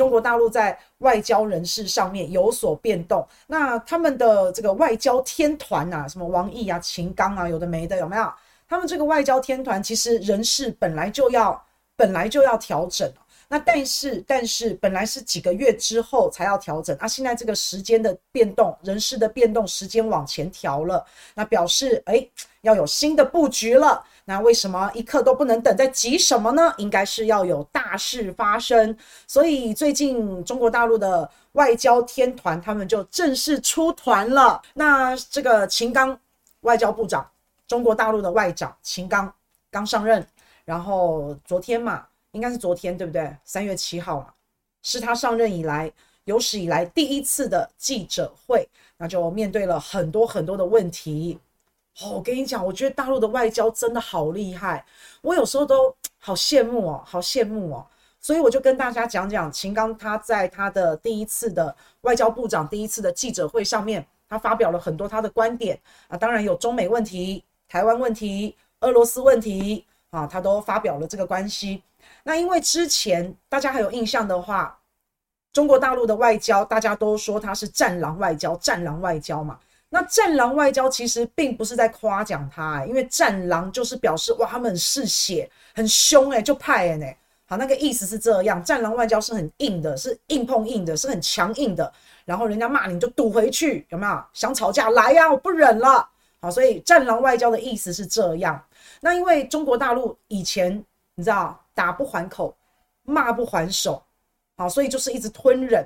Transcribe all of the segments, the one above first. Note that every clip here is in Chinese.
中国大陆在外交人事上面有所变动。那他们的这个外交天团啊，什么王毅啊、秦刚啊，有的没的，有没有？他们这个外交天团其实人事本来就要本来就要调整。那但是但是本来是几个月之后才要调整啊，现在这个时间的变动，人事的变动，时间往前调了，那表示哎要有新的布局了。那为什么一刻都不能等？在急什么呢？应该是要有大事发生。所以最近中国大陆的外交天团他们就正式出团了。那这个秦刚外交部长，中国大陆的外长秦刚刚上任，然后昨天嘛。应该是昨天，对不对？三月七号嘛，是他上任以来有史以来第一次的记者会，那就面对了很多很多的问题。哦，我跟你讲，我觉得大陆的外交真的好厉害，我有时候都好羡慕哦，好羡慕哦。所以我就跟大家讲讲秦刚他在他的第一次的外交部长第一次的记者会上面，他发表了很多他的观点啊，当然有中美问题、台湾问题、俄罗斯问题啊，他都发表了这个关系。那因为之前大家还有印象的话，中国大陆的外交大家都说他是战狼外交，战狼外交嘛。那战狼外交其实并不是在夸奖他、因为战狼就是表示哇，他们很嗜血，很凶哎，就派哎呢。好，那个意思是这样，战狼外交是很硬的，是硬碰硬的，是很强硬的。然后人家骂你就堵回去，有没有？想吵架来呀、我不忍了。好，所以战狼外交的意思是这样。那因为中国大陆以前你知道。打不还口，骂不还手，好，所以就是一直吞忍，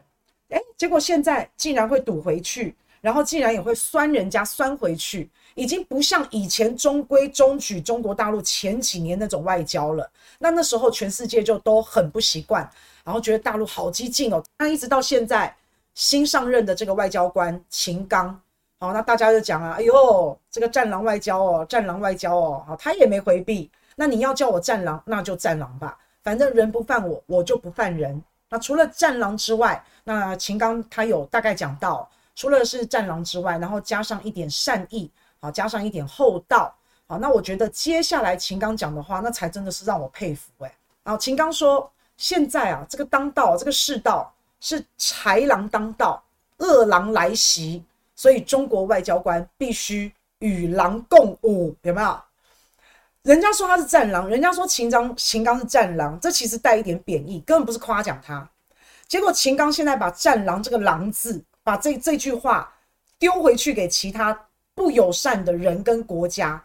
诶，结果现在竟然会堵回去，然后竟然也会酸人家酸回去，已经不像以前中规中矩中国大陆前几年那种外交了。那那时候全世界就都很不习惯，然后觉得大陆好激进哦。那一直到现在新上任的这个外交官秦刚，好，那大家就讲啊，哎呦，这个战狼外交哦，战狼外交哦，好，他也没回避。那你要叫我战狼，那就战狼吧。反正人不犯我，我就不犯人。那除了战狼之外，那秦刚他有大概讲到，除了是战狼之外，然后加上一点善意，好，加上一点厚道，好，那我觉得接下来秦刚讲的话，那才真的是让我佩服诶。好，秦刚说，现在啊，这个当道，这个世道是豺狼当道，恶狼来袭，所以中国外交官必须与狼共舞，有没有？人家说他是战狼，人家说秦刚秦刚是战狼，这其实带一点贬义，根本不是夸奖他。结果秦刚现在把“战狼”这个“狼”字，把这这句话丢回去给其他不友善的人跟国家。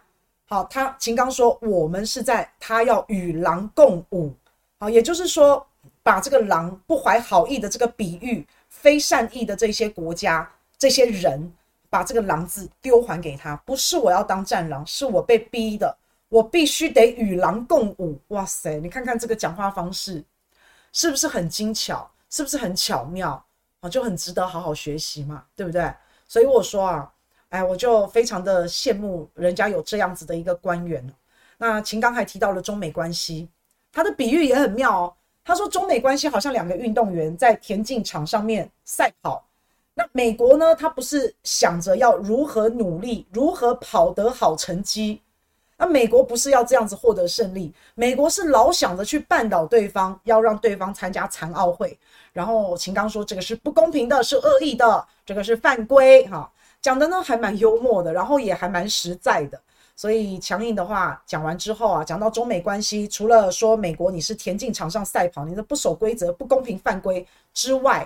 好，他秦刚说我们是在他要与狼共舞。好，也就是说把这个狼不怀好意的这个比喻，非善意的这些国家这些人，把这个“狼”字丢还给他。不是我要当战狼，是我被逼的。我必须得与狼共舞，哇塞！你看看这个讲话方式，是不是很精巧？是不是很巧妙啊？就很值得好好学习嘛，对不对？所以我说啊，哎，我就非常的羡慕人家有这样子的一个官员。那秦刚还提到了中美关系，他的比喻也很妙哦。他说中美关系好像两个运动员在田径场上面赛跑，那美国呢，他不是想着要如何努力，如何跑得好成绩。那美国不是要这样子获得胜利，美国是老想着去绊倒对方，要让对方参加残奥会。然后秦刚说这个是不公平的，是恶意的，这个是犯规。哈，讲的呢还蛮幽默的，然后也还蛮实在的。所以强硬的话讲完之后啊，讲到中美关系，除了说美国你是田径场上赛跑，你的不守规则、不公平、犯规之外，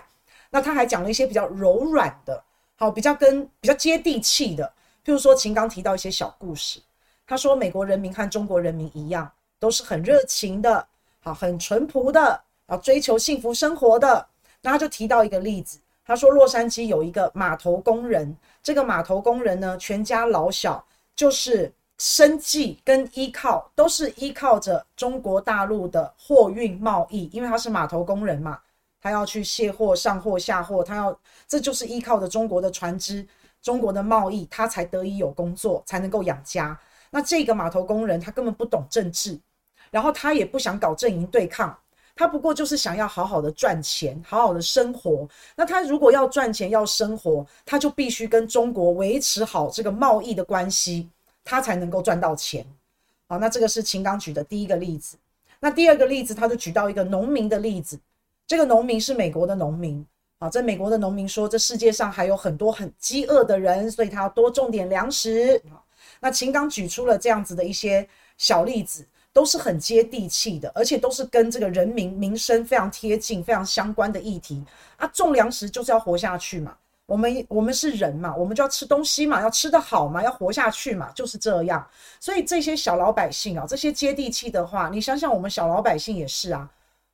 那他还讲了一些比较柔软的，好，比较跟比较接地气的，譬如说秦刚提到一些小故事。他说：“美国人民和中国人民一样，都是很热情的，好，很淳朴的，啊追求幸福生活的。那他就提到一个例子，他说洛杉矶有一个码头工人，这个码头工人呢，全家老小就是生计跟依靠都是依靠着中国大陆的货运贸易，因为他是码头工人嘛，他要去卸货、上货、下货，他要这就是依靠着中国的船只、中国的贸易，他才得以有工作，才能够养家。”那这个码头工人他根本不懂政治，然后他也不想搞阵营对抗，他不过就是想要好好的赚钱，好好的生活。那他如果要赚钱要生活，他就必须跟中国维持好这个贸易的关系，他才能够赚到钱。好，那这个是秦刚举的第一个例子。那第二个例子，他就举到一个农民的例子。这个农民是美国的农民啊，在美国的农民说，这世界上还有很多很饥饿的人，所以他要多种点粮食。那秦刚举出了这样子的一些小例子，都是很接地气的，而且都是跟这个人民民生非常贴近、非常相关的议题啊。种粮食就是要活下去嘛。我们我们是人嘛，我们就要吃东西嘛，要吃得好嘛，要活下去嘛，就是这样。所以这些小老百姓啊，这些接地气的话，你想想，我们小老百姓也是啊。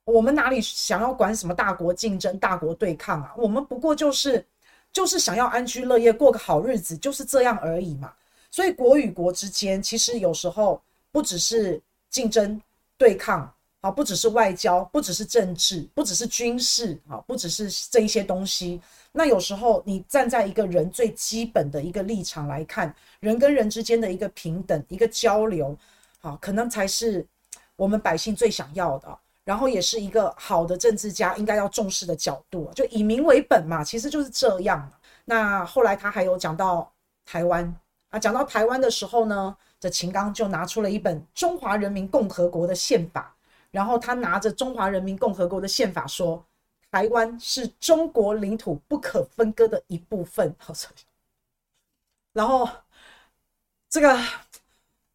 我们哪里想要管什么大国竞争、大国对抗啊？我们不过就是就是想要安居乐业，过个好日子，就是这样而已嘛。所以国与国之间，其实有时候不只是竞争对抗。啊，不只是外交，不只是政治，不只是军事，啊，不只是这一些东西。那有时候你站在一个人最基本的一个立场来看，人跟人之间的一个平等、一个交流，啊，可能才是我们百姓最想要的。然后也是一个好的政治家应该要重视的角度，就以民为本嘛，其实就是这样。那后来他还有讲到台湾啊，讲到台湾的时候呢，这秦刚就拿出了一本《中华人民共和国的宪法》。然后他拿着中华人民共和国的宪法说：“台湾是中国领土不可分割的一部分。”好然后这个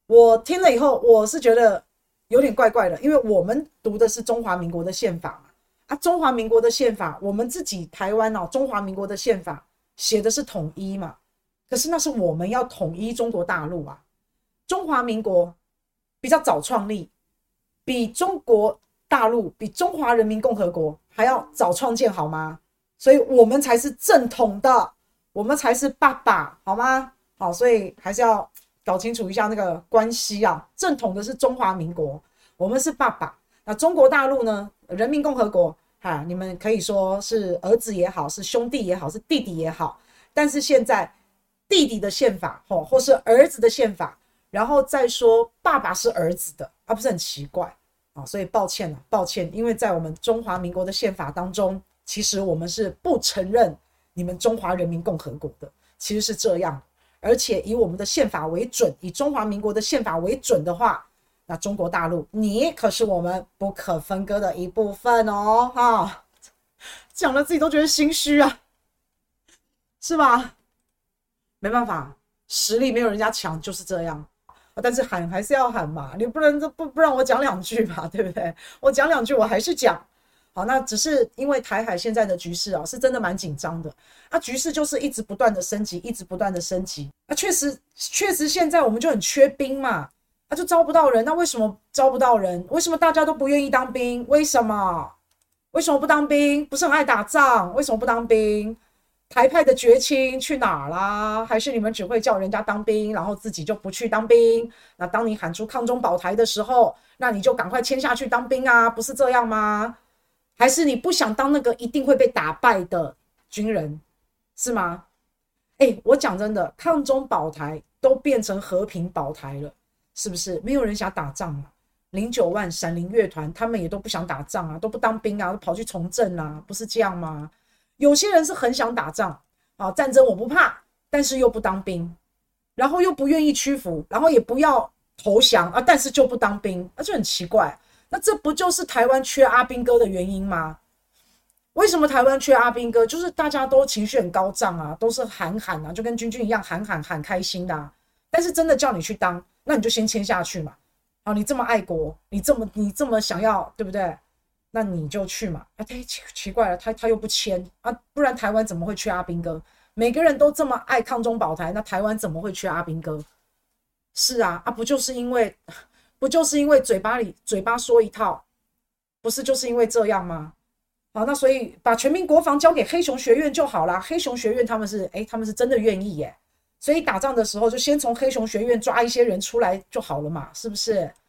我听了以后，我是觉得有点怪怪的，因为我们读的是中华民国的宪法嘛。啊，中华民国的宪法，我们自己台湾哦，中华民国的宪法写的是统一嘛。可是那是我们要统一中国大陆啊。中华民国比较早创立。比中国大陆、比中华人民共和国还要早创建，好吗？所以我们才是正统的，我们才是爸爸，好吗？好，所以还是要搞清楚一下那个关系啊。正统的是中华民国，我们是爸爸。那中国大陆呢？人民共和国，哈，你们可以说是儿子也好，是兄弟也好，是弟弟也好。但是现在弟弟的宪法，或或是儿子的宪法。然后再说爸爸是儿子的，啊、不是很奇怪啊？所以抱歉了，抱歉，因为在我们中华民国的宪法当中，其实我们是不承认你们中华人民共和国的，其实是这样。而且以我们的宪法为准，以中华民国的宪法为准的话，那中国大陆你可是我们不可分割的一部分哦！哈、啊，讲了自己都觉得心虚啊，是吧？没办法，实力没有人家强，就是这样。但是喊还是要喊嘛，你不能不不让我讲两句嘛，对不对？我讲两句，我还是讲。好，那只是因为台海现在的局势啊，是真的蛮紧张的。啊，局势就是一直不断的升级，一直不断的升级。啊，确实确实现在我们就很缺兵嘛，啊，就招不到人。那为什么招不到人？为什么大家都不愿意当兵？为什么？为什么不当兵？不是很爱打仗？为什么不当兵？台派的绝亲去哪儿啦？还是你们只会叫人家当兵，然后自己就不去当兵？那当你喊出抗中保台的时候，那你就赶快签下去当兵啊，不是这样吗？还是你不想当那个一定会被打败的军人，是吗？哎，我讲真的，抗中保台都变成和平保台了，是不是？没有人想打仗啊。零九万闪灵乐团他们也都不想打仗啊，都不当兵啊，都跑去从政啊，不是这样吗？有些人是很想打仗啊，战争我不怕，但是又不当兵，然后又不愿意屈服，然后也不要投降啊，但是就不当兵，那就很奇怪。那这不就是台湾缺阿兵哥的原因吗？为什么台湾缺阿兵哥？就是大家都情绪很高涨啊，都是喊喊啊，就跟军军一样喊喊喊开心的啊。但是真的叫你去当，那你就先签下去嘛。啊，你这么爱国，你这么你这么想要，对不对？那你就去嘛！啊，太奇奇怪了，他他又不签啊，不然台湾怎么会缺阿兵哥？每个人都这么爱抗中保台，那台湾怎么会缺阿兵哥？是啊，啊，不就是因为，不就是因为嘴巴里嘴巴说一套，不是就是因为这样吗？好，那所以把全民国防交给黑熊学院就好了。黑熊学院他们是，诶，他们是真的愿意耶。所以打仗的时候就先从黑熊学院抓一些人出来就好了嘛，是不是？